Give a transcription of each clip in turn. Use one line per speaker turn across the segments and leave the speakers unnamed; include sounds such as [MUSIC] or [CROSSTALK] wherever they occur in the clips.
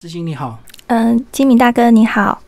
志兴你好，
嗯，金明大哥你好。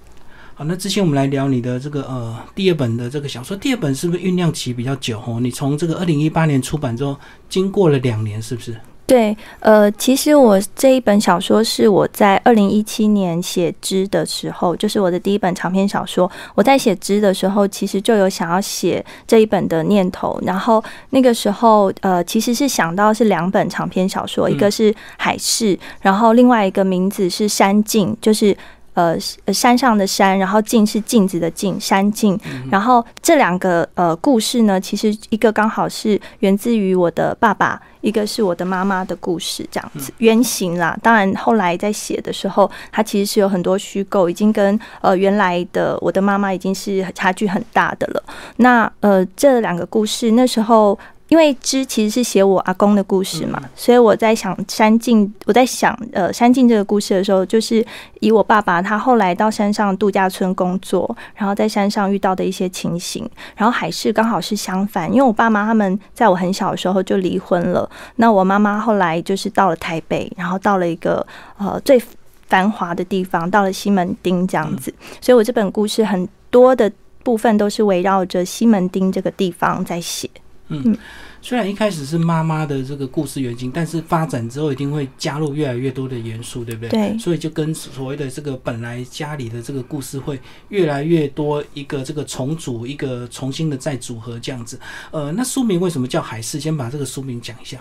好，那之前我们来聊你的这个呃第二本的这个小说，第二本是不是酝酿期比较久哦？你从这个二零一八年出版之后，经过了两年，是不是？
对，呃，其实我这一本小说是我在二零一七年写之的时候，就是我的第一本长篇小说。我在写之的时候，其实就有想要写这一本的念头。然后那个时候，呃，其实是想到是两本长篇小说，一个是《海市》，然后另外一个名字是《山境》，就是。呃，山上的山，然后镜是镜子的镜，山镜。然后这两个呃故事呢，其实一个刚好是源自于我的爸爸，一个是我的妈妈的故事，这样子原型啦。当然后来在写的时候，它其实是有很多虚构，已经跟呃原来的我的妈妈已经是差距很大的了。那呃这两个故事那时候。因为之其实是写我阿公的故事嘛，所以我在想山境，我在想呃山境这个故事的时候，就是以我爸爸他后来到山上度假村工作，然后在山上遇到的一些情形，然后海事刚好是相反，因为我爸妈他们在我很小的时候就离婚了，那我妈妈后来就是到了台北，然后到了一个呃最繁华的地方，到了西门町这样子，所以我这本故事很多的部分都是围绕着西门町这个地方在写。
嗯，虽然一开始是妈妈的这个故事原型，但是发展之后一定会加入越来越多的元素，对不对？
对。
所以就跟所谓的这个本来家里的这个故事会越来越多一个这个重组，一个重新的再组合这样子。呃，那书名为什么叫海市？先把这个书名讲一下。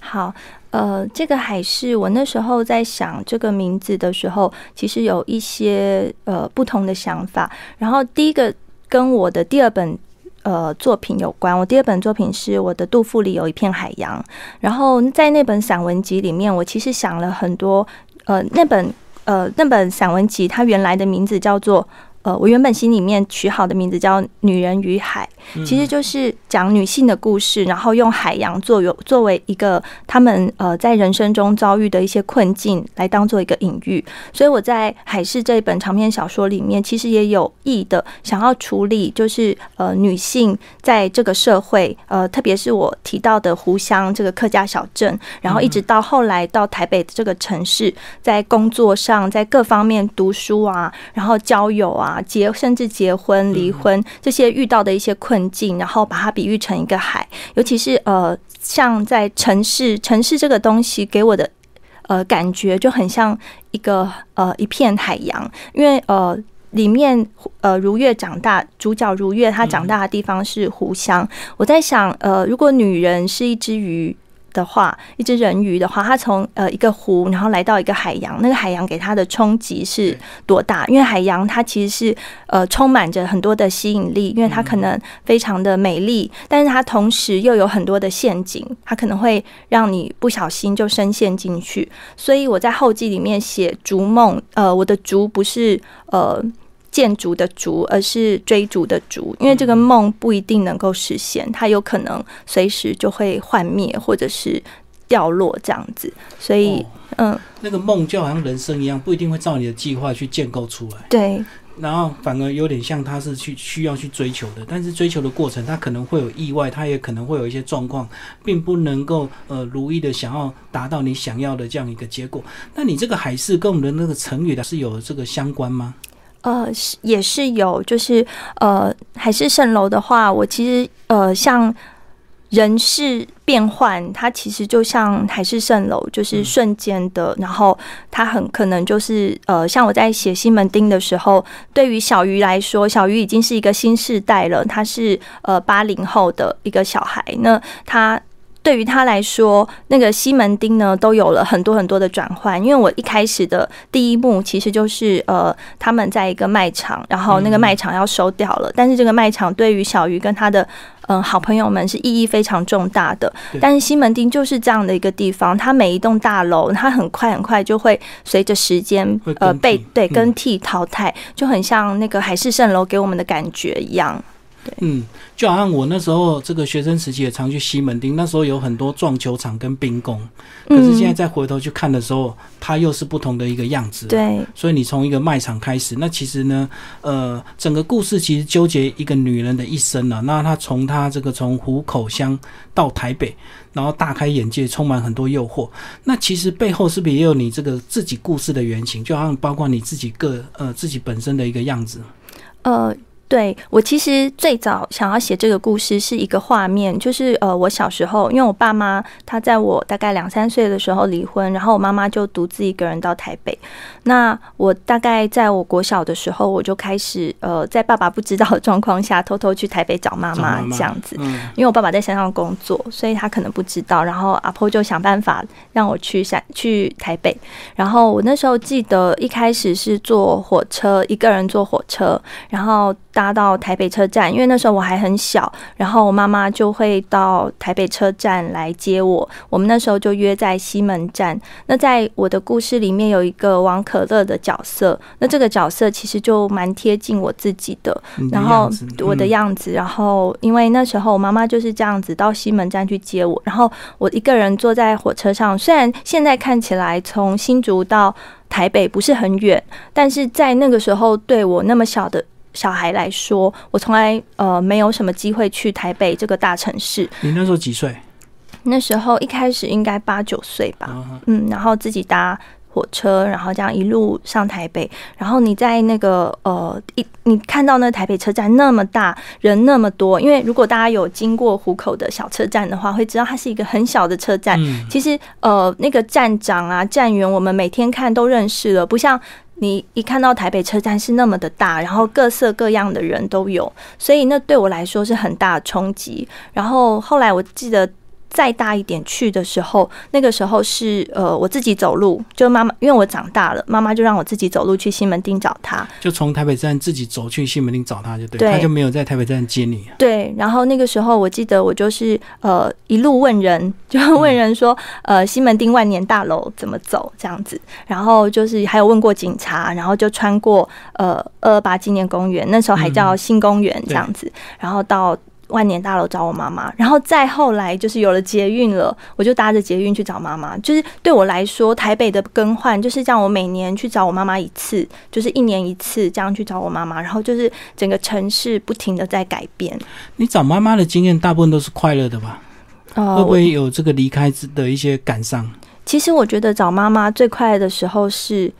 好，呃，这个海市，我那时候在想这个名字的时候，其实有一些呃不同的想法。然后第一个跟我的第二本。呃，作品有关。我第二本作品是我的杜甫里有一片海洋，然后在那本散文集里面，我其实想了很多。呃，那本呃那本散文集，它原来的名字叫做。呃，我原本心里面取好的名字叫《女人与海》，其实就是讲女性的故事，然后用海洋作有作为一个他们呃在人生中遭遇的一些困境来当做一个隐喻。所以我在《海市》这一本长篇小说里面，其实也有意的想要处理，就是呃女性在这个社会，呃，特别是我提到的湖乡这个客家小镇，然后一直到后来到台北这个城市，在工作上，在各方面读书啊，然后交友啊。啊，结甚至结婚、离婚这些遇到的一些困境，然后把它比喻成一个海，尤其是呃，像在城市，城市这个东西给我的呃感觉就很像一个呃一片海洋，因为呃里面呃如月长大，主角如月她长大的地方是湖乡，我在想呃，如果女人是一只鱼。的话，一只人鱼的话，它从呃一个湖，然后来到一个海洋，那个海洋给它的冲击是多大？因为海洋它其实是呃充满着很多的吸引力，因为它可能非常的美丽，但是它同时又有很多的陷阱，它可能会让你不小心就深陷进去。所以我在后记里面写逐梦，呃，我的逐不是呃。建筑的筑，而是追逐的逐，因为这个梦不一定能够实现，它有可能随时就会幻灭或者是掉落这样子，所以嗯，
那个梦就好像人生一样，不一定会照你的计划去建构出来，
对，
然后反而有点像他是去需要去追求的，但是追求的过程，他可能会有意外，他也可能会有一些状况，并不能够呃如意的想要达到你想要的这样一个结果。那你这个海事跟我们的那个成语的是有这个相关吗？
呃，是也是有，就是呃，海市蜃楼的话，我其实呃，像人事变换，它其实就像海市蜃楼，就是瞬间的，然后它很可能就是呃，像我在写西门町的时候，对于小鱼来说，小鱼已经是一个新世代了，他是呃八零后的一个小孩，那他。对于他来说，那个西门町呢，都有了很多很多的转换。因为我一开始的第一幕其实就是呃，他们在一个卖场，然后那个卖场要收掉了，但是这个卖场对于小鱼跟他的嗯好朋友们是意义非常重大的。但是西门町就是这样的一个地方，它每一栋大楼，它很快很快就会随着时间呃被对更替淘汰，就很像那个海市蜃楼给我们的感觉一样。
嗯，就好像我那时候这个学生时期也常去西门町，那时候有很多撞球场跟冰宫，可是现在再回头去看的时候，它又是不同的一个样子。
对，
所以你从一个卖场开始，那其实呢，呃，整个故事其实纠结一个女人的一生啊。那她从她这个从湖口乡到台北，然后大开眼界，充满很多诱惑。那其实背后是不是也有你这个自己故事的原型？就好像包括你自己个呃自己本身的一个样子。
呃。对我其实最早想要写这个故事是一个画面，就是呃，我小时候，因为我爸妈他在我大概两三岁的时候离婚，然后我妈妈就独自一个人到台北。那我大概在我国小的时候，我就开始呃，在爸爸不知道的状况下，偷偷去台北找妈妈这样子。因为我爸爸在山上工作，所以他可能不知道。然后阿婆就想办法让我去山去台北。然后我那时候记得一开始是坐火车，一个人坐火车，然后。搭到台北车站，因为那时候我还很小，然后我妈妈就会到台北车站来接我。我们那时候就约在西门站。那在我的故事里面有一个王可乐的角色，那这个角色其实就蛮贴近我自己的，然后我的样子。然后因为那时候我妈妈就是这样子到西门站去接我，然后我一个人坐在火车上。虽然现在看起来从新竹到台北不是很远，但是在那个时候对我那么小的。小孩来说，我从来呃没有什么机会去台北这个大城市。
你那时候几岁？
那时候一开始应该八九岁吧，嗯，然后自己搭火车，然后这样一路上台北。然后你在那个呃一，你看到那台北车站那么大，人那么多。因为如果大家有经过虎口的小车站的话，会知道它是一个很小的车站。其实呃那个站长啊站员，我们每天看都认识了，不像。你一看到台北车站是那么的大，然后各色各样的人都有，所以那对我来说是很大的冲击。然后后来我记得。再大一点去的时候，那个时候是呃我自己走路，就妈妈因为我长大了，妈妈就让我自己走路去西门町找他，
就从台北站自己走去西门町找他就对，他就没有在台北站接你。
对，然后那个时候我记得我就是呃一路问人，就问人说呃西门町万年大楼怎么走这样子，然后就是还有问过警察，然后就穿过呃二二八纪念公园，那时候还叫新公园这样子，然后到。万年大楼找我妈妈，然后再后来就是有了捷运了，我就搭着捷运去找妈妈。就是对我来说，台北的更换就是这样，我每年去找我妈妈一次，就是一年一次这样去找我妈妈。然后就是整个城市不停的在改变。
你找妈妈的经验大部分都是快乐的吧？会不会有这个离开的一些感伤？
其实我觉得找妈妈最快乐的时候是。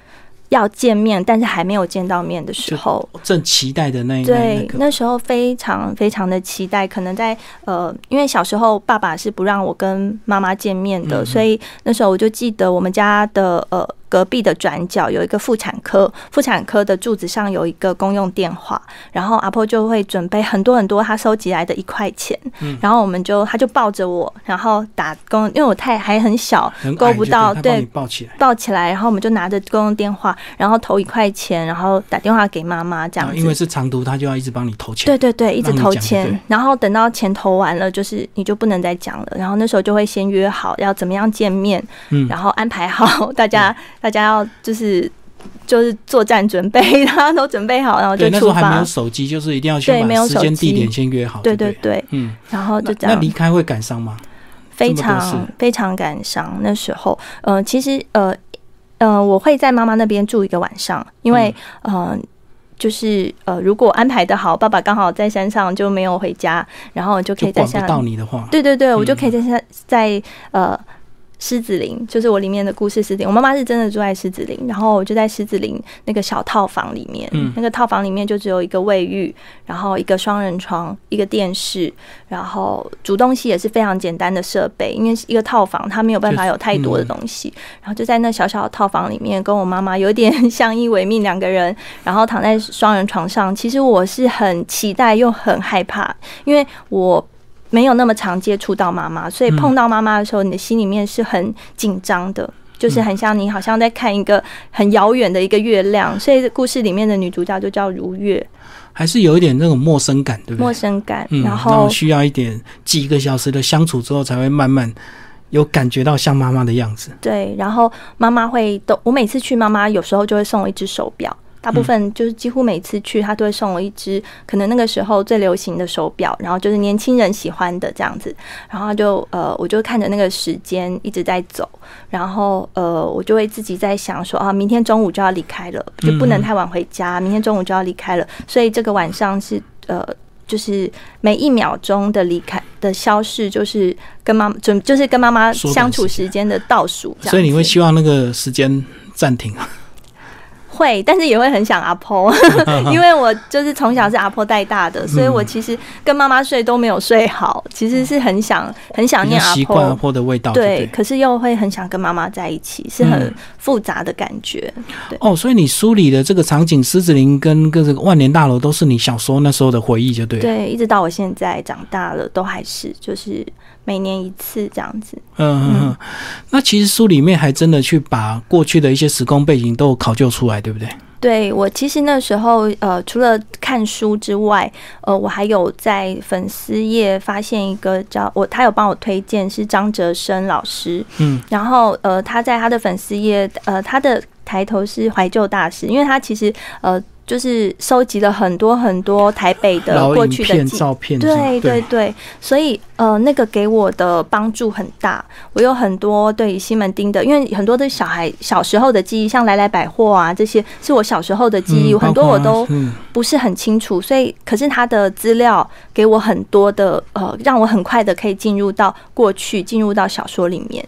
要见面，但是还没有见到面的时候，
正期待的那一
对，那时候非常非常的期待。可能在呃，因为小时候爸爸是不让我跟妈妈见面的，所以那时候我就记得我们家的呃。隔壁的转角有一个妇产科，妇产科的柱子上有一个公用电话，然后阿婆就会准备很多很多她收集来的一块钱，然后我们就她就抱着我，然后打公，因为我太还很小，够不到，对，
抱起来，
抱起来，然后我们就拿着公用电话，然后投一块钱，然后打电话给妈妈这样子，
因为是长途，他就要一直帮你投钱，
对对对，一直投钱，然后等到钱投完了，就是你就不能再讲了，然后那时候就会先约好要怎么样见面，嗯，然后安排好 [LAUGHS] 大家。大家要就是就是作战准备，[LAUGHS] 大家都准备好，然后就出发。那
时候还没有手机，就是一定要去把时间地点先约好。
对对对，
嗯，
然后就这样。
那离开会感伤吗？
非常非常感伤。那时候，呃，其实呃呃，我会在妈妈那边住一个晚上，因为呃，就是呃，如果安排的好，爸爸刚好在山上就没有回家，然后就可以在山
到你的话，
对对对，我就可以在山在呃。狮子林就是我里面的故事。狮子林，我妈妈是真的住在狮子林，然后我就在狮子林那个小套房里面。嗯，那个套房里面就只有一个卫浴，然后一个双人床，一个电视，然后煮东西也是非常简单的设备，因为一个套房它没有办法有太多的东西。然后就在那小小的套房里面，跟我妈妈有点相依为命两个人，然后躺在双人床上。其实我是很期待又很害怕，因为我。没有那么常接触到妈妈，所以碰到妈妈的时候，你的心里面是很紧张的，就是很像你好像在看一个很遥远的一个月亮。所以故事里面的女主角就叫如月，
还是有一点那种陌生感，对不对？
陌生感，然后
需要一点几个小时的相处之后，才会慢慢有感觉到像妈妈的样子。
对，然后妈妈会都，我每次去妈妈有时候就会送我一只手表。大部分就是几乎每次去，他都会送我一只可能那个时候最流行的手表，然后就是年轻人喜欢的这样子。然后就呃，我就看着那个时间一直在走，然后呃，我就会自己在想说啊，明天中午就要离开了，就不能太晚回家，明天中午就要离开了，所以这个晚上是呃，就是每一秒钟的离开的消逝，就是跟妈准就是跟妈妈相处时间的倒数。
所以你会希望那个时间暂停啊？
会，但是也会很想阿婆，[LAUGHS] 因为我就是从小是阿婆带大的，所以我其实跟妈妈睡都没有睡好，其实是很想很想念阿
婆，阿婆的味道，对，
可是又会很想跟妈妈在一起，是很复杂的感觉。对
哦，所以你梳理的这个场景，狮子林跟跟这个万年大楼，都是你小时候那时候的回忆，就对。
对，一直到我现在长大了，都还是就是。每年一次这样子，
嗯嗯，那其实书里面还真的去把过去的一些时空背景都考究出来，对不对？
对我其实那时候呃，除了看书之外，呃，我还有在粉丝页发现一个叫我，他有帮我推荐是张哲生老师，嗯，然后呃，他在他的粉丝页，呃，他的抬头是怀旧大师，因为他其实呃。就是收集了很多很多台北的过去的
照片，
对对对，所以呃，那个给我的帮助很大。我有很多对西门町的，因为很多的小孩小时候的记忆，像来来百货啊这些，是我小时候的记忆，很多我都不是很清楚。所以，可是他的资料给我很多的呃，让我很快的可以进入到过去，进入到小说里面。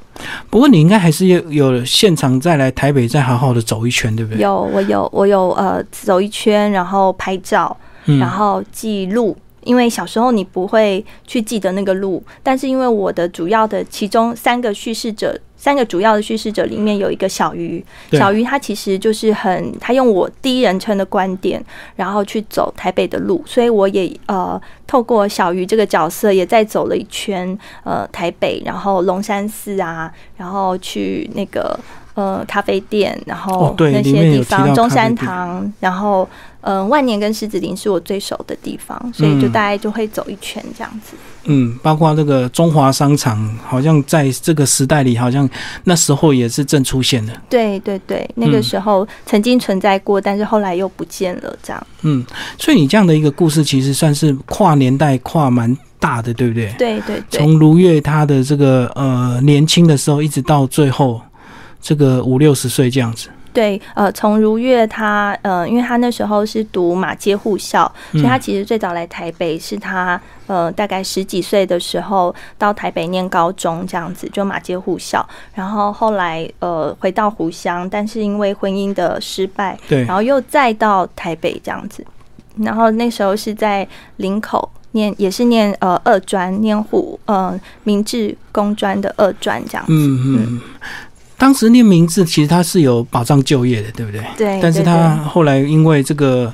不过，你应该还是有有现场再来台北，再好好的走一圈，对不对？
有，我有，我有呃走。一圈，然后拍照，然后记录。因为小时候你不会去记得那个路，但是因为我的主要的其中三个叙事者，三个主要的叙事者里面有一个小鱼，小鱼他其实就是很，他用我第一人称的观点，然后去走台北的路，所以我也呃透过小鱼这个角色，也在走了一圈呃台北，然后龙山寺啊，然后去那个。呃，咖啡店，然后那些地方，中山堂，然后呃，万年跟狮子林是我最熟的地方，所以就大概就会走一圈这样子。
嗯，包括这个中华商场，好像在这个时代里，好像那时候也是正出现的。
对对对，那个时候曾经存在过，但是后来又不见了，这样。
嗯，所以你这样的一个故事，其实算是跨年代跨蛮大的，对不对？
对对对。
从如月他的这个呃年轻的时候，一直到最后。这个五六十岁这样子，
对，呃，从如月他，呃，因为他那时候是读马街护校，所以他其实最早来台北是他，呃，大概十几岁的时候到台北念高中这样子，就马街护校，然后后来呃回到湖乡，但是因为婚姻的失败，
对，
然后又再到台北这样子，然后那时候是在林口念，也是念呃二专，念护呃明治工专的二专这样子，嗯。嗯。
当时念名字，其实他是有保障就业的，对不对？
对。
但是他后来因为这个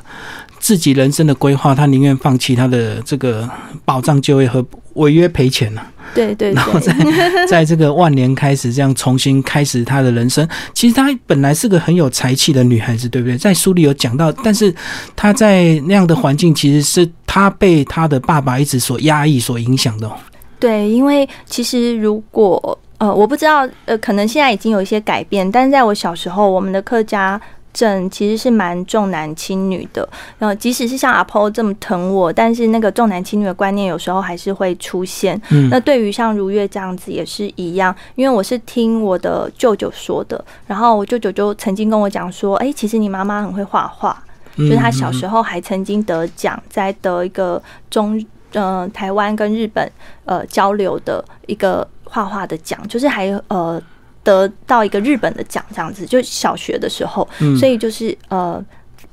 自己人生的规划，他宁愿放弃他的这个保障就业和违约赔钱了。
对对。
然后在 [LAUGHS] 在这个万年开始这样重新开始他的人生。其实她本来是个很有才气的女孩子，对不对？在书里有讲到，但是她在那样的环境，其实是她被她的爸爸一直所压抑、所影响的。
对，因为其实如果。呃，我不知道，呃，可能现在已经有一些改变，但是在我小时候，我们的客家镇其实是蛮重男轻女的。然后，即使是像阿婆这么疼我，但是那个重男轻女的观念有时候还是会出现。嗯，那对于像如月这样子也是一样，因为我是听我的舅舅说的，然后我舅舅就曾经跟我讲说，哎，其实你妈妈很会画画，就是她小时候还曾经得奖，在得一个中，呃，台湾跟日本呃交流的一个。画画的奖，就是还呃得到一个日本的奖这样子，就小学的时候，所以就是呃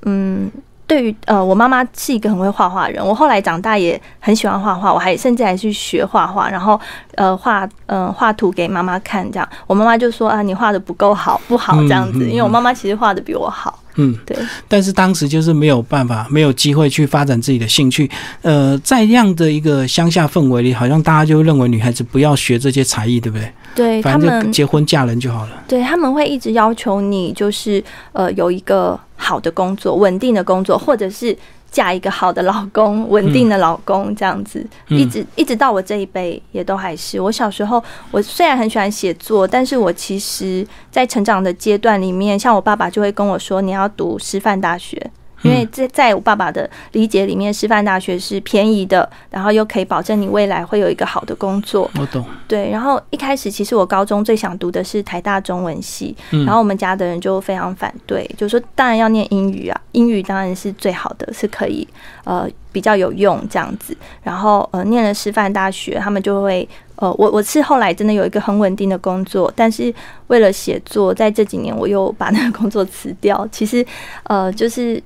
嗯，对于呃我妈妈是一个很会画画人，我后来长大也很喜欢画画，我还甚至还去学画画，然后呃画嗯画图给妈妈看，这样我妈妈就说啊你画的不够好，不好这样子，因为我妈妈其实画的比我好。嗯，对。
但是当时就是没有办法，没有机会去发展自己的兴趣。呃，在这样的一个乡下氛围里，好像大家就认为女孩子不要学这些才艺，对不对？
对，
他们结婚嫁人就好了。
对，他们会一直要求你，就是呃，有一个好的工作、稳定的工作，或者是嫁一个好的老公，稳定的老公这样子，一直一直到我这一辈也都还是。我小时候，我虽然很喜欢写作，但是我其实在成长的阶段里面，像我爸爸就会跟我说，你要读师范大学。因为在在我爸爸的理解里面，师范大学是便宜的，然后又可以保证你未来会有一个好的工作。
我懂。
对，然后一开始其实我高中最想读的是台大中文系，然后我们家的人就非常反对，就说当然要念英语啊，英语当然是最好的，是可以呃比较有用这样子。然后呃念了师范大学，他们就会呃我我是后来真的有一个很稳定的工作，但是为了写作，在这几年我又把那个工作辞掉。其实呃就是。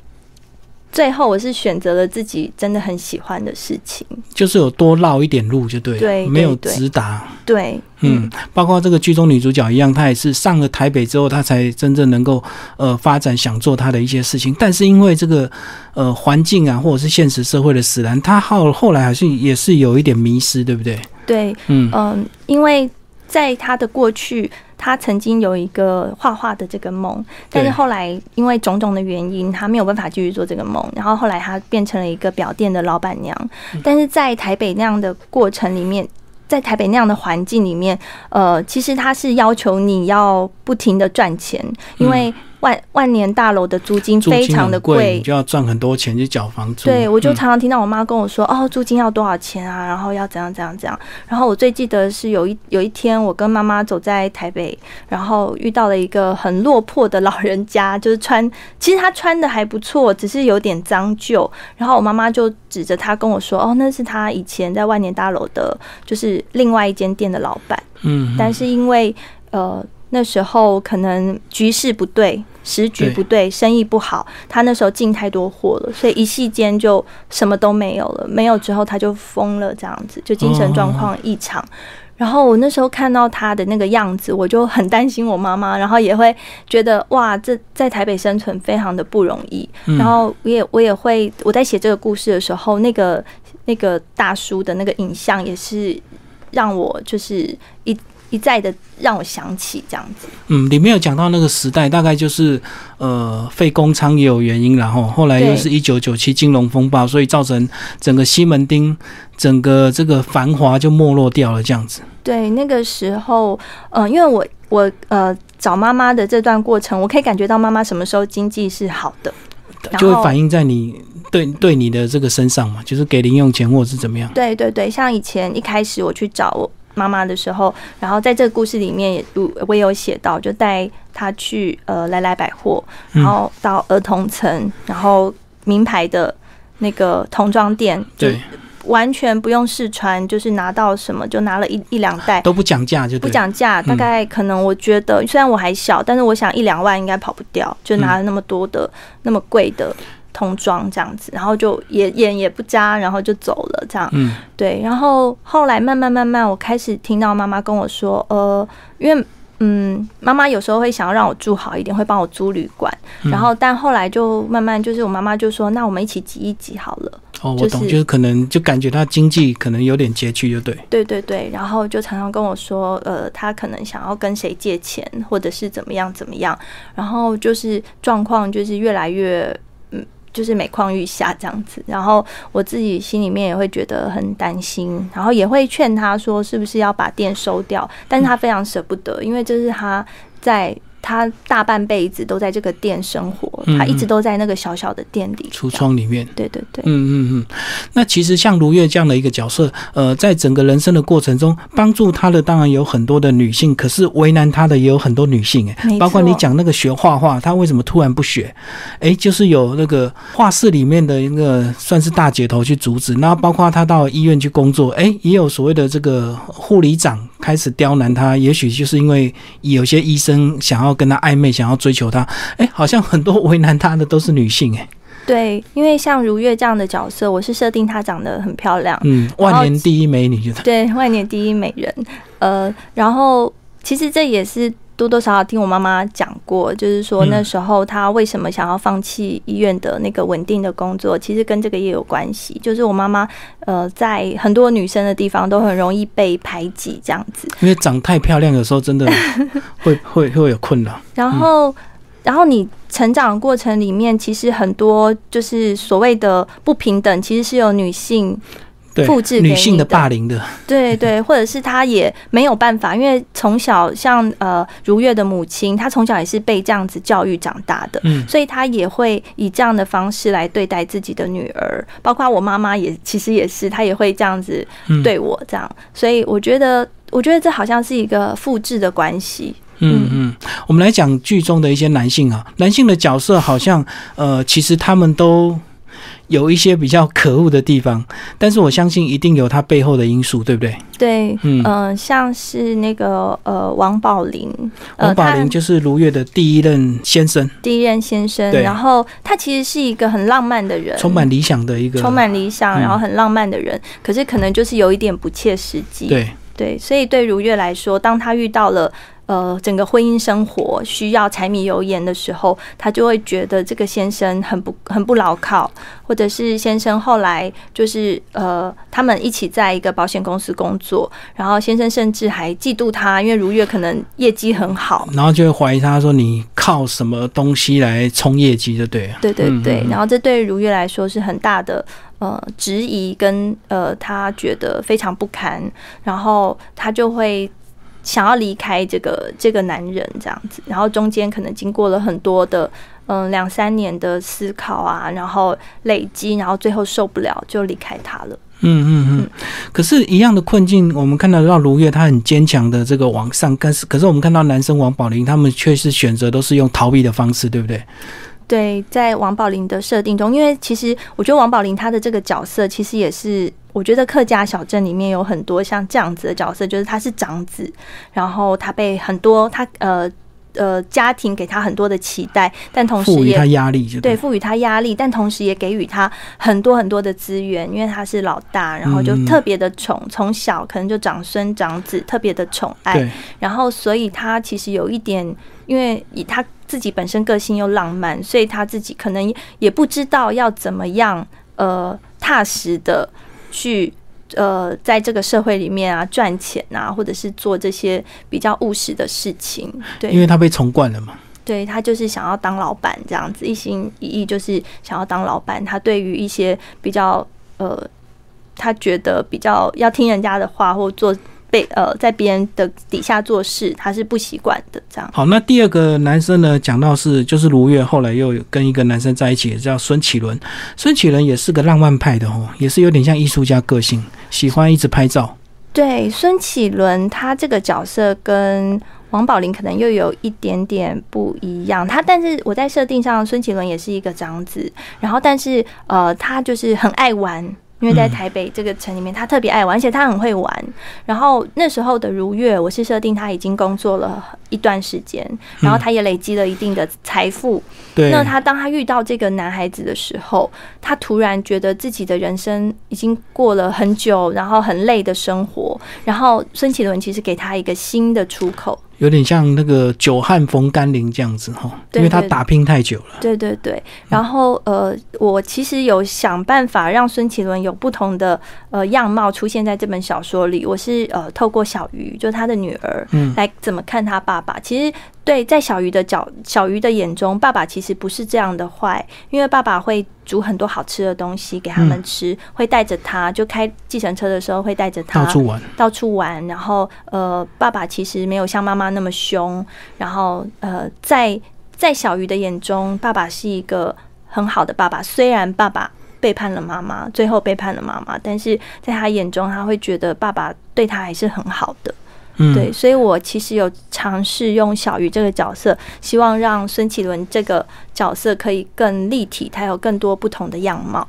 最后，我是选择了自己真的很喜欢的事情，
就是有多绕一点路就对，
对，
没有直达，
对，
嗯，包括这个剧中女主角一样，她也是上了台北之后，她才真正能够呃发展想做她的一些事情，但是因为这个呃环境啊，或者是现实社会的使然，她后后来还是也是有一点迷失，对不对？
对，嗯。嗯，因为在他的过去。他曾经有一个画画的这个梦，但是后来因为种种的原因，他没有办法继续做这个梦。然后后来他变成了一个表店的老板娘，但是在台北那样的过程里面，在台北那样的环境里面，呃，其实他是要求你要不停的赚钱，因为。万万年大楼的租金非常的贵，你
就要赚很多钱去缴房租。
对，我就常常听到我妈跟我说：“哦，租金要多少钱啊？然后要怎样怎样怎样。”然后我最记得是有一有一天，我跟妈妈走在台北，然后遇到了一个很落魄的老人家，就是穿，其实他穿的还不错，只是有点脏旧。然后我妈妈就指着他跟我说：“哦，那是他以前在万年大楼的，就是另外一间店的老板。”嗯，但是因为呃那时候可能局势不对。时局不对，生意不好，他那时候进太多货了，所以一夕间就什么都没有了。没有之后他就疯了，这样子就精神状况异常。然后我那时候看到他的那个样子，我就很担心我妈妈，然后也会觉得哇，这在台北生存非常的不容易。然后我也我也会我在写这个故事的时候，那个那个大叔的那个影像也是让我就是一。一再的让我想起这样子，
嗯，里面有讲到那个时代，大概就是呃废工仓也有原因，然后后来又是一九九七金融风暴，所以造成整个西门町整个这个繁华就没落掉了这样子。
对，那个时候，呃，因为我我呃找妈妈的这段过程，我可以感觉到妈妈什么时候经济是好的，
就会反映在你对对你的这个身上嘛，就是给零用钱或者是怎么样。
对对对，像以前一开始我去找我。妈妈的时候，然后在这个故事里面也我也有写到，就带他去呃来来百货，然后到儿童层，然后名牌的那个童装店，
对，
完全不用试穿，就是拿到什么就拿了一一两袋，
都不讲价就
不讲价，大概可能我觉得虽然我还小，但是我想一两万应该跑不掉，就拿了那么多的那么贵的。童装这样子，然后就也眼也不眨，然后就走了这样。嗯，对。然后后来慢慢慢慢，我开始听到妈妈跟我说，呃，因为嗯，妈妈有时候会想要让我住好一点，会帮我租旅馆。然后但后来就慢慢就是我妈妈就说，那我们一起挤一挤好了。
哦，我懂，就是可能就感觉他经济可能有点拮据，就对。
对对对，然后就常常跟我说，呃，他可能想要跟谁借钱，或者是怎么样怎么样。然后就是状况就是越来越。就是每况愈下这样子，然后我自己心里面也会觉得很担心，然后也会劝他说，是不是要把店收掉？但是他非常舍不得，因为这是他在。他大半辈子都在这个店生活，他一直都在那个小小的店里，
橱窗里面。
对对对，
嗯嗯嗯。那其实像如月这样的一个角色，呃，在整个人生的过程中，帮助他的当然有很多的女性，可是为难他的也有很多女性，哎，包括你讲那个学画画，他为什么突然不学？哎，就是有那个画室里面的一个算是大姐头去阻止，那包括他到医院去工作，哎，也有所谓的这个护理长开始刁难他，也许就是因为有些医生想要。跟他暧昧，想要追求他，哎，好像很多为难他的都是女性，哎，
对，因为像如月这样的角色，我是设定她长得很漂亮，
嗯，万年第一美女，就
对，万年第一美人，呃，然后其实这也是。多多少少听我妈妈讲过，就是说那时候她为什么想要放弃医院的那个稳定的工作，其实跟这个也有关系。就是我妈妈呃，在很多女生的地方都很容易被排挤，这样子。
因为长太漂亮，有时候真的 [LAUGHS] 会会会有困扰。
然后然后你成长过程里面，其实很多就是所谓的不平等，其实是有女性。
对
复制
女性的霸凌的，
对对，或者是他也没有办法，因为从小像呃如月的母亲，她从小也是被这样子教育长大的，
嗯。
所以她也会以这样的方式来对待自己的女儿，包括我妈妈也其实也是，她也会这样子
嗯。
对我这样，所以我觉得，我觉得这好像是一个复制的关系。
嗯。嗯，我们来讲剧中的一些男性啊，男性的角色好像呃，其实他们都有一些比较可恶的地方，但是我相信一定有他背后的因素，对不对？
对，
嗯
嗯、像是那个呃王宝林，呃
王宝林就是如月的第一任先生，
第一任先生，然后他其实是一个很浪漫的人，
充满理想的一个，
充满理想，
嗯。
然后很浪漫的人，可是可能就是有一点不切实际。
对，
对，所以对如月来说，当他遇到了呃整个婚姻生活需要柴米油盐的时候，她就会觉得这个先生很不很不牢靠，或者是先生后来就是呃他们一起在一个保险公司工作，然后先生甚至还嫉妒她，因为如月可能业绩很好。
然后就会怀疑他说你靠什么东西来冲业绩，就对了。
对对对，
嗯嗯嗯
然后这对如月来说是很大的呃质疑，跟呃他觉得非常不堪，然后他就会想要离开这个这个男人这样子，然后中间可能经过了很多的嗯两三年的思考啊，然后累积，然后最后受不了就离开他了。
嗯嗯嗯。可是，一样的困境，我们看得到如月她很坚强的这个往上，但是可是我们看到男生王宝林他们却是选择都是用逃避的方式，对不对？
对，在王宝林的设定中，因为其实我觉得王宝林他的这个角色，其实也是我觉得客家小镇里面有很多像这样子的角色，就是他是长子，然后他被很多他呃呃家庭给他很多的期待，但同时也
赋予他压力就
对，赋予他压力，但同时也给予他很多很多的资源，因为他是老大，然后就
嗯。
特别的宠，从小可能就长孙长子特别的宠爱，然后所以他其实有一点，因为以他自己本身个性又浪漫，所以他自己可能也不知道要怎么样呃踏实的去。呃，在这个社会里面啊，赚钱啊，或者是做这些比较务实的事情，对，
因为他被宠惯了嘛。
对他就是想要当老板这样子，一心一意就是想要当老板。他对于一些比较呃，他觉得比较要听人家的话或做被呃在别人的底下做事，他是不习惯的这样。
好，那第二个男生呢，讲到是就是如月后来又有跟一个男生在一起，叫孙启伦。孙启伦也是个浪漫派的哦，也是有点像艺术家个性，喜欢一直拍照。
对，孙启伦他这个角色跟王宝林可能又有一点点不一样。他但是我在设定上，孙启伦也是一个长子，然后但是呃，他就是很爱玩。因为在台北这个城里面，他特别爱玩，而且他很会玩。然后那时候的如月，我是设定他已经工作了一段时间，然后他也累积了一定的财富，
对，
那他当他遇到这个男孩子的时候，他突然觉得自己的人生已经过了很久，然后很累的生活，然后孙启伦其实给他一个新的出口。
有点像那个久旱逢甘霖这样子哈，因为他打拼太久了。
对对对，然后呃，我其实有想办法让孙启伦有不同的呃样貌出现在这本小说里。我是呃透过小鱼，就他的女儿，
嗯
来怎么看他爸爸。其实对，在小鱼的角小鱼的眼中，爸爸其实不是这样的坏，因为爸爸会煮很多好吃的东西给他们吃，会带着他，就开计程车的时候会带着他
到处玩，
到处玩，然后呃，爸爸其实没有像妈妈那么凶，然后呃，在在小鱼的眼中，爸爸是一个很好的爸爸，虽然爸爸背叛了妈妈，最后背叛了妈妈，但是在他眼中，他会觉得爸爸对他还是很好的。
嗯，
对，所以我其实有尝试用小鱼这个角色，希望让孙启伦这个角色可以更立体，他有更多不同的样貌。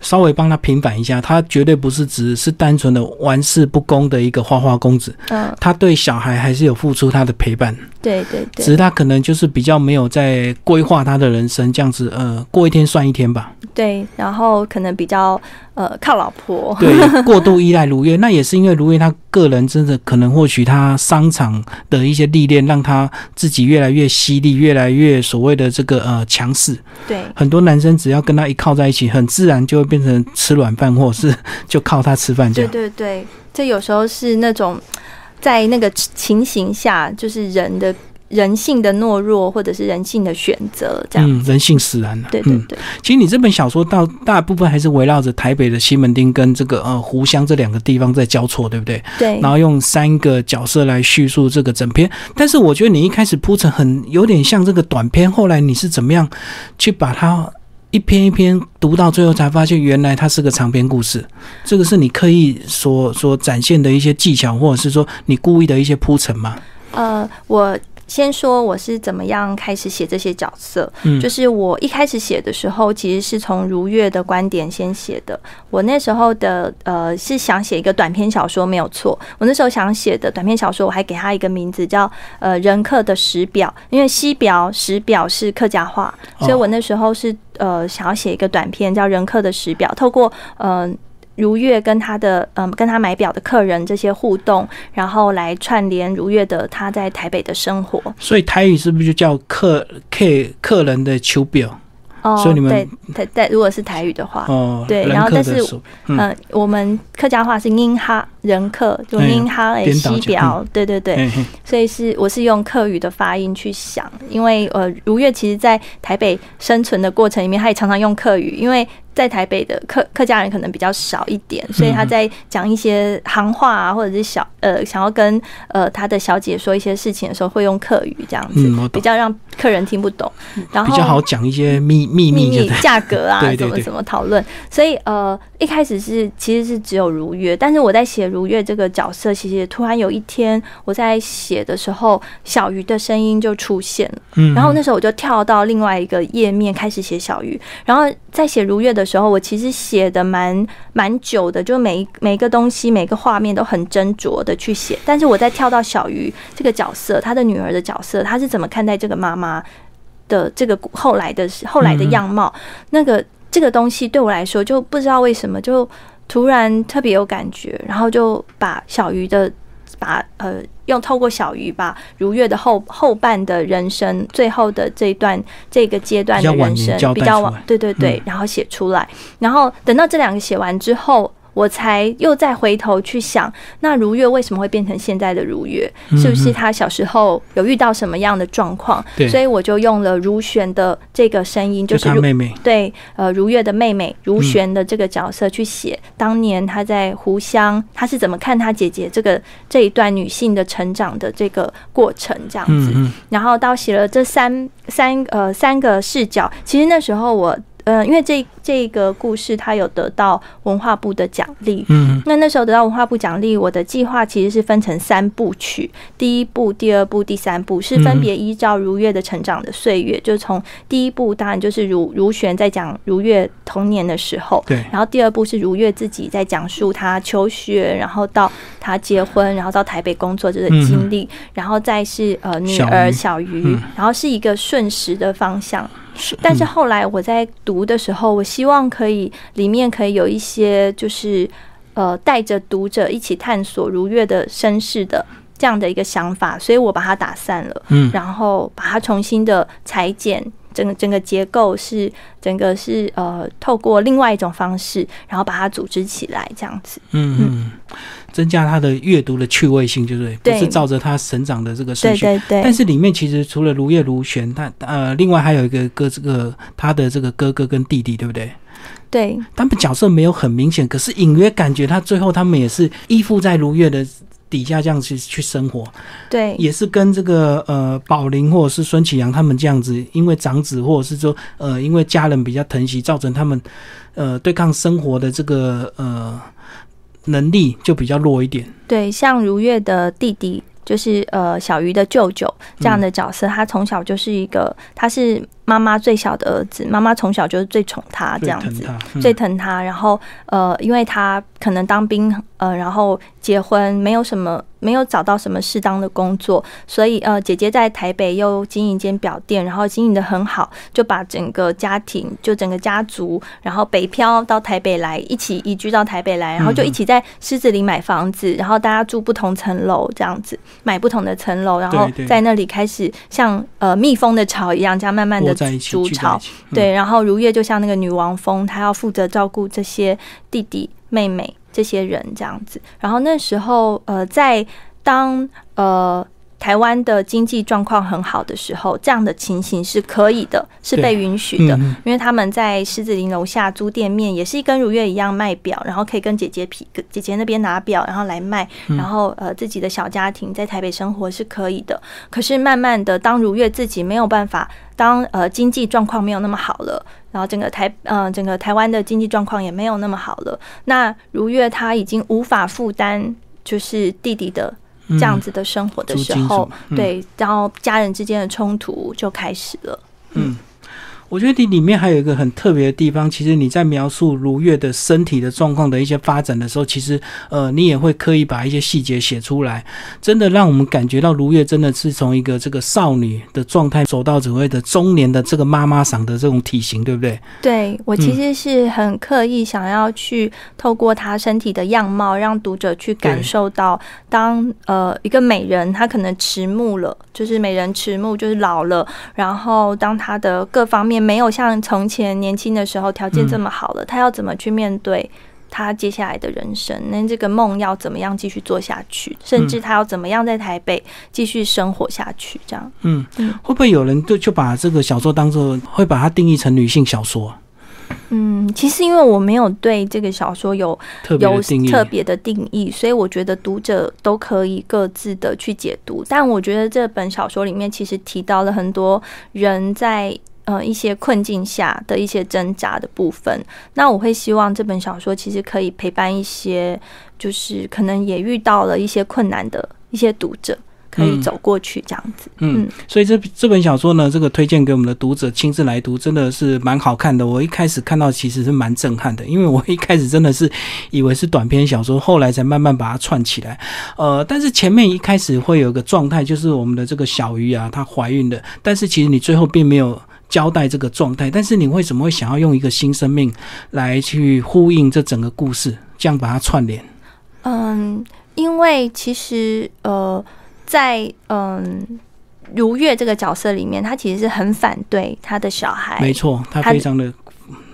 稍微帮他平反一下，他绝对不是只是单纯的玩世不恭的一个花花公子，
嗯，
他对小孩还是有付出他的陪伴，
对对对。
只是他可能就是比较没有在规划他的人生，这样子，呃，过一天算一天吧。
对，然后可能比较呃靠老婆，
对，过度依赖如月，那也是因为如月他个人真的可能或许他商场的一些历练，让他自己越来越犀利，越来越所谓的这个呃强势。
对
很多男生只要跟他一靠在一起，很自然就会变成吃软饭，或者是 [LAUGHS] 就靠他吃饭这
对。对对，这有时候是那种在那个情形下，就是人的人性的懦弱，或者是人性的选择，这样。
嗯，人性使然。
对对对。
其实你这本小说到大部分还是围绕着台北的西门町跟这个呃湖湘这两个地方在交错，对不对？
对。
然后用三个角色来叙述这个整篇，但是我觉得你一开始铺成很有点像这个短篇，后来你是怎么样去把它一篇一篇读到最后，才发现原来它是个长篇故事。这个是你刻意所所展现的一些技巧，或者是说你故意的一些铺陈吗？
呃，我。先说我是怎么样开始写这些角色，嗯，就是我一开始写的时候，其实是从如月的观点先写的。我那时候的呃是想写一个短篇小说，没有错。我那时候想写的短篇小说，我还给他一个名字叫呃人客的石表，因为西表石表是客家话，所以我那时候是呃想要写一个短篇叫人客的石表，透过呃。如月跟他的嗯，跟他买表的客人这些互动，然后来串联如月的他在台北的生活。
所以台语是不是就叫客客客人的求表？
哦，
所以你们
对台台如果是台语的话，
哦，
对，然后但是嗯，我们客家话是音哈人客，就音哈诶西表，对对对，所以是我是用客语的发音去想，因为呃如月其实在台北生存的过程里面，他也常常用客语，因为。在台北的客客家人可能比较少一点，所以他在讲一些行话啊，或者是小呃想要跟呃他的小姐说一些事情的时候，会用客语这样子，比较让客人听不懂，然后
比较好讲一些秘秘密
价格啊，[LAUGHS] 怎么怎么讨论。所以呃一开始是其实是只有如月，但是我在写如月这个角色，其实突然有一天我在写的时候，小鱼的声音就出现了，嗯，然后那时候我就跳到另外一个页面开始写小鱼，然后在写如月的。时候，我其实写的蛮蛮久的，就每每个东西、每个画面都很斟酌的去写。但是我在跳到小鱼这个角色，他的女儿的角色，他是怎么看待这个妈妈的这个后来的后来的样貌？那个这个东西对我来说，就不知道为什么就突然特别有感觉，然后就把小鱼的。把呃用透过小鱼把如月的后后半的人生，最后的这一段这个阶段的人生比较
晚，
对对对，然后写出来，然后等到这两个写完之后。我才又再回头去想，那如月为什么会变成现在的如月？是不是他小时候有遇到什么样的状况？所以我就用了如璇的这个声音，
就是妹妹
对，呃，如月的妹妹如璇的这个角色去写当年她在湖湘，她是怎么看她姐姐这个这一段女性的成长的这个过程这样子。然后到写了这三三呃三个视角，其实那时候我。嗯，因为这这个故事，它有得到文化部的奖励。嗯，那那时候得到文化部奖励，我的计划其实是分成三部曲，第一部、第二部、第三部是分别依照如月的成长的岁月，就从第一部当然就是如如璇在讲如月童年的时候，
对，
然后第二部是如月自己在讲述他求学，然后到他结婚，然后到台北工作这个经历，然后再是呃女儿小鱼，然后是一个顺时的方向。但是后来我在读的时候，我希望可以里面可以有一些，就是呃带着读者一起探索如月的身世的这样的一个想法，所以我把它打散了，嗯，然后把它重新的裁剪。整个整个结构是整个是呃，透过另外一种方式，然后把它组织起来，这样子。
嗯嗯，增加他的阅读的趣味性，就是不是照着他成长的这个顺序。
对对对。
但是里面其实除了如月如玄，他呃，另外还有一个哥，这个他的这个哥哥跟弟弟，对不对？
对。
他们角色没有很明显，可是隐约感觉他最后他们也是依附在如月的。底下这样去去生活，
对，
也是跟这个呃宝林或者是孙启阳他们这样子，因为长子或者是说呃因为家人比较疼惜，造成他们呃对抗生活的这个呃能力就比较弱一点。
对，像如月的弟弟就是呃小鱼的舅舅这样的角色，他从小就是一个他是。妈妈最小的儿子，妈妈从小就是最宠他这样子，最疼他。然后呃，因为他可能当兵呃，然后结婚，没有什么，没有找到什么适当的工作，所以呃，姐姐在台北又经营一间表店，然后经营的很好，就把整个家庭，就整个家族，然后北漂到台北来，一起移居到台北来，然后就一起在狮子林买房子，然后大家住不同层楼这样子，买不同的层楼，然后在那里开始像呃蜜蜂的巢一样，这样慢慢的。
筑巢，
对，然后如月就像那个女王蜂，她要负责照顾这些弟弟妹妹这些人这样子。然后那时候，呃，在当呃台湾的经济状况很好的时候，这样的情形是可以的，是被允许的，
嗯
因为他们在狮子林楼下租店面，也是跟如月一样卖表，然后可以跟姐姐皮，跟姐姐那边拿表，然后来卖，
嗯
然后呃自己的小家庭在台北生活是可以的。可是慢慢的，当如月自己没有办法，当呃经济状况没有那么好了。然后整个台呃整个台湾的经济状况也没有那么好了，那如月她已经无法负担就是弟弟的这样子的生活的时候，
嗯、
对，然后家人之间的冲突就开始了。
嗯，我觉得你里面还有一个很特别的地方，其实你在描述如月的身体的状况的一些发展的时候，其实呃，你也会刻意把一些细节写出来，真的让我们感觉到如月真的是从一个这个少女的状态走到所谓的中年的这个妈妈嗓的这种体型，对不对？
对我其实是很刻意想要去透过她身体的样貌，让读者去感受到当，呃一个美人她可能迟暮了，就是美人迟暮，就是老了，然后当她的各方面没有像从前年轻的时候条件这么好了，他要怎么去面对？他接下来的人生，那这个梦要怎么样继续做下去？甚至他要怎么样在台北继续生活下去？这样，
嗯，会不会有人就就把这个小说当做会把它定义成女性小说？
嗯，其实因为我没有对这个小说有
特
有，特别的定义，所以我觉得读者都可以各自的去解读。但我觉得这本小说里面其实提到了很多人在。呃，一些困境下的一些挣扎的部分，那我会希望这本小说其实可以陪伴一些，就是可能也遇到了一些困难的一些读者，可以走过去这样子。
嗯，所以这这本小说呢，这个推荐给我们的读者亲自来读，真的是蛮好看的。我一开始看到其实是蛮震撼的，因为我一开始真的是以为是短篇小说，后来才慢慢把它串起来。呃，但是前面一开始会有一个状态，就是我们的这个小鱼啊，她怀孕的，但是其实你最后并没有。交代这个状态，但是你为什么会想要用一个新生命来去呼应这整个故事，这样把它串联？
嗯，因为其实呃，在嗯如月这个角色里面，他其实是很反对他的小孩，
没错，他非常的。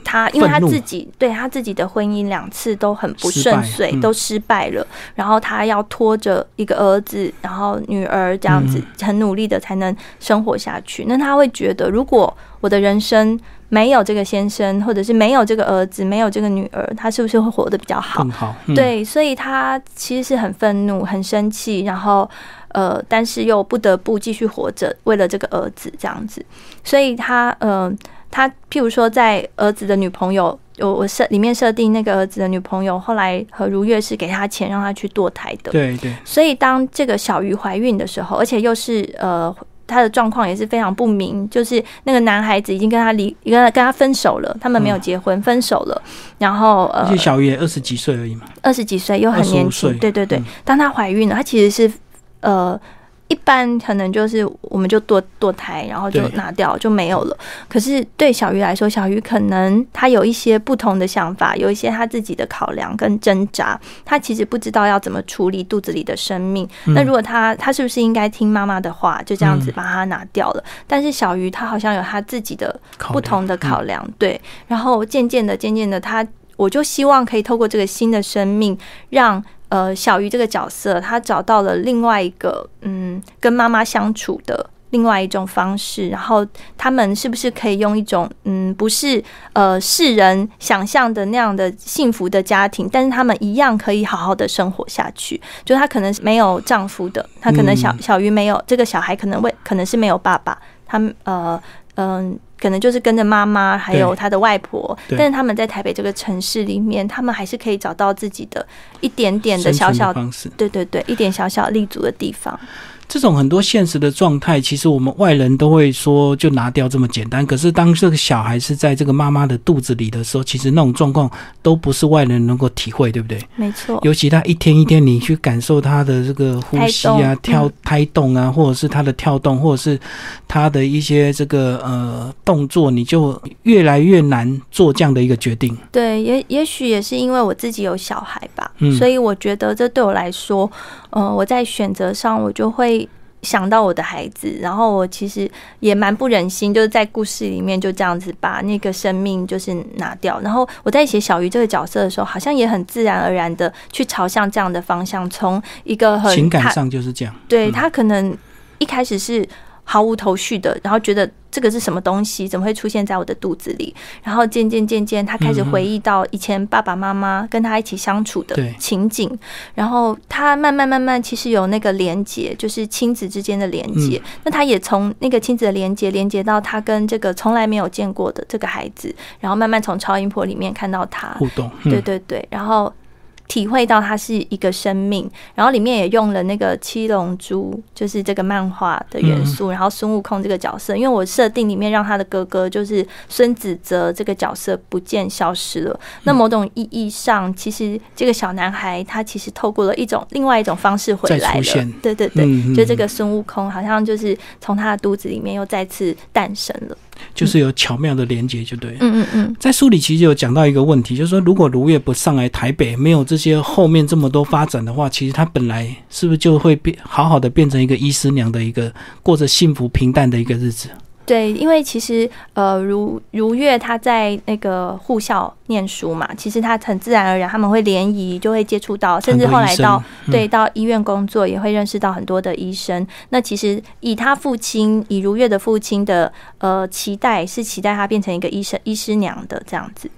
他因为他自己对他自己的婚姻两次都很不顺遂，
嗯、
都失败了。然后他要拖着一个儿子，然后女儿这样子很努力的才能生活下去。嗯、那他会觉得，如果我的人生没有这个先生，或者是没有这个儿子，没有这个女儿，他是不是会活得比较好？
更好。嗯、
对，所以他其实是很愤怒、很生气，然后呃，但是又不得不继续活着，为了这个儿子这样子。所以他呃。他譬如说，在儿子的女朋友，我我设里面设定那个儿子的女朋友，后来和如月是给他钱让他去堕胎的。
对对。
所以当这个小鱼怀孕的时候，而且又是呃，他的状况也是非常不明，就是那个男孩子已经跟他离，跟他跟他分手了，他们没有结婚，嗯、分手了。然后呃，
而且小鱼也二十几岁而已嘛，
二十几岁又很年轻。对对对，
嗯、
当她怀孕了，她其实是呃。一般可能就是我们就堕堕胎，然后就拿掉就没有了。可是对小鱼来说，小鱼可能他有一些不同的想法，有一些他自己的考量跟挣扎。他其实不知道要怎么处理肚子里的生命。
嗯、
那如果他他是不是应该听妈妈的话，就这样子把它拿掉了？嗯、但是小鱼他好像有他自己的不同的考量，嗯、对。然后渐渐的、渐渐的，他我就希望可以透过这个新的生命让。呃，小鱼这个角色，他找到了另外一个嗯，跟妈妈相处的另外一种方式。然后他们是不是可以用一种嗯，不是呃世人想象的那样的幸福的家庭，但是他们一样可以好好的生活下去。就她可能是没有丈夫的，她可能小小鱼没有这个小孩，可能会可能是没有爸爸，他们呃嗯。可能就是跟着妈妈，还有他的外婆，但是他们在台北这个城市里面，他们还是可以找到自己的一点点的小小
方式，
对对对，一点小小立足的地方。
这种很多现实的状态，其实我们外人都会说就拿掉这么简单。可是当这个小孩是在这个妈妈的肚子里的时候，其实那种状况都不是外人能够体会，对不对？
没错。
尤其他一天一天，你去感受他的这个呼吸啊、跳胎动啊，或者是他的跳动，或者是他的一些这个呃动作，你就越来越难做这样的一个决定。
对，也也许也是因为我自己有小孩吧，
嗯、
所以我觉得这对我来说，呃，我在选择上我就会。想到我的孩子，然后我其实也蛮不忍心，就是在故事里面就这样子把那个生命就是拿掉。然后我在写小鱼这个角色的时候，好像也很自然而然的去朝向这样的方向，从一个很
情感上就是这样，
对他可能一开始是毫无头绪的，然后觉得这个是什么东西，怎么会出现在我的肚子里？然后渐渐渐渐，他开始回忆到以前爸爸妈妈跟他一起相处的情景，然后他慢慢慢慢，其实有那个连接，就是亲子之间的连接。那他也从那个亲子的连接，连接到他跟这个从来没有见过的这个孩子，然后慢慢从超音波里面看到他，
互动，嗯
对对对，然后体会到它是一个生命，然后里面也用了那个七龙珠，就是这个漫画的元
嗯。
素，然后孙悟空这个角色，因为我设定里面让他的哥哥就是孙子泽这个角色不见消失了，那某种意义上，其实这个小男孩他其实透过了一种另外一种方式回来了，对对对，就这个孙悟空好像就是从他的肚子里面又再次诞生了，
就是有巧妙的连接，就对。
嗯嗯嗯。
在书里其实有讲到一个问题，就是说，如果如月不上来台北，没有这些后面这么多发展的话，其实她本来是不是就会变好好的变成一个医师娘的一个过着幸福平淡的一个日子？
对，因为其实呃，如如月他在那个护校念书嘛，其实他很自然而然他们会联谊，就会接触到，甚至后来到
嗯
对到医院工作，也会认识到很多的医生。那其实以他父亲，以如月的父亲的呃期待，是期待他变成一个医生、医师娘的这样子，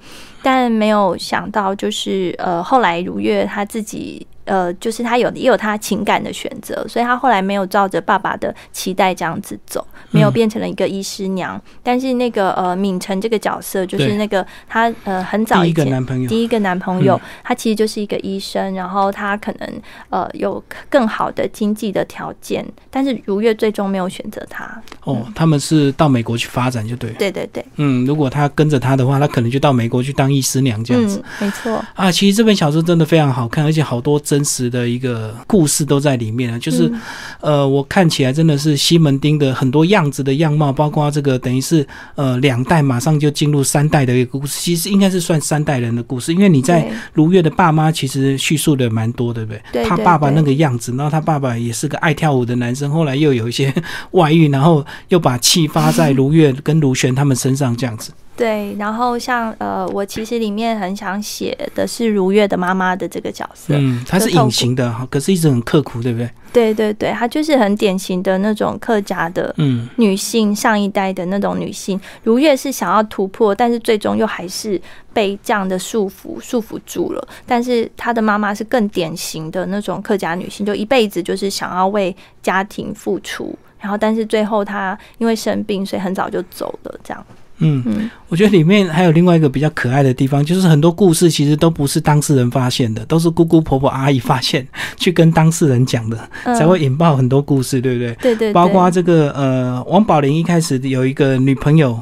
但没有想到就是呃后来如月他自己。呃，就是他有也有他情感的选择，所以他后来没有照着爸爸的期待这样子走，没有
嗯
变成了一个医师娘。但是那个呃，敏成这个角色，就是那个他呃很早
第一个男朋友，
第一个男朋友，
嗯
他其实就是一个医生，然后他可能呃有更好的经济的条件，但是如月最终没有选择他。
哦，他们是到美国去发展，就对了。
对对对，
嗯，如果他跟着他的话，他可能就到美国去当医师娘这样子。
嗯，没错，
啊，其实这本小说真的非常好看，而且好多真实的一个故事都在里面啊。就是、
嗯
呃，我看起来真的是西门町的很多样子的样貌，包括这个等于是呃两代马上就进入三代的一个故事，其实应该是算三代人的故事，因为你在
对
如月的爸妈其实叙述的蛮多，对不对他爸爸那个样子，然后他爸爸也是个爱跳舞的男生，后来又有一些 [LAUGHS] 外遇，然后又把气发在如月跟如璇他们身上，这样子。
对，然后像呃，我其实里面很想写的是如月的妈妈的这个角色，
嗯，她是隐形的哈，可是一直很刻苦，对不对？
对对对，她就是很典型的那种客家的
嗯。
女性，上一代的那种女性，如月是想要突破，但是最终又还是被这样的束缚束缚住了。但是她的妈妈是更典型的那种客家女性，就一辈子就是想要为家庭付出，然后但是最后她因为生病，所以很早就走了。这样，
嗯，
嗯，
我觉得里面还有另外一个比较可爱的地方，就是很多故事其实都不是当事人发现的，都是姑姑、婆婆、阿姨发现，去跟当事人讲的，
嗯
才会引爆很多故事，对不对？
对对对，
包括这个呃，王宝林一开始有一个女朋友，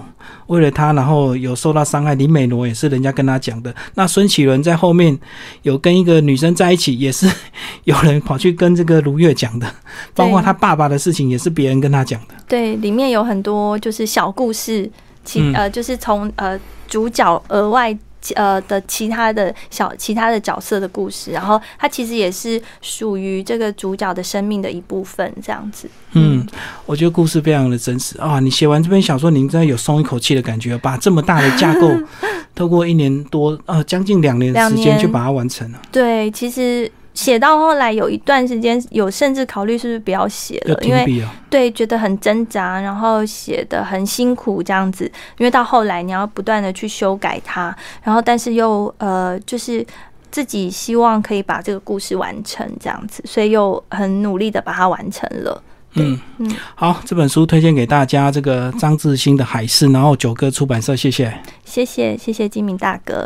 为了他，然后有受到伤害。林美罗也是人家跟他讲的。那孙启伦在后面有跟一个女生在一起，也是 [LAUGHS] 有人跑去跟这个卢月讲的。包括他爸爸的事情，也是别人跟他讲的。
对，里面有很多就是小故事，其、
嗯
呃就是从呃主角额外。呃的其他的小其他的角色的故事，然后它其实也是属于这个主角的生命的一部分，这样子。
嗯，我觉得故事非常的真实啊！你写完这篇小说，您真的有松一口气的感觉，把这么大的架构，[LAUGHS] 透过一年多呃将近两年的时间去把它完成了，
对，其实写到后来有一段时间，有甚至考虑是不是不要写
要
了，因为。对觉得很挣扎，然后写的很辛苦这样子。因为到后来你要不断的去修改它，然后但是又呃就是。自己希望可以把这个故事完成，这样子，所以又很努力的把它完成了。
嗯
嗯，
好，这本书推荐给大家，这个张志新的《海市》，然后九歌出版社，谢谢。
谢谢谢谢金明大哥。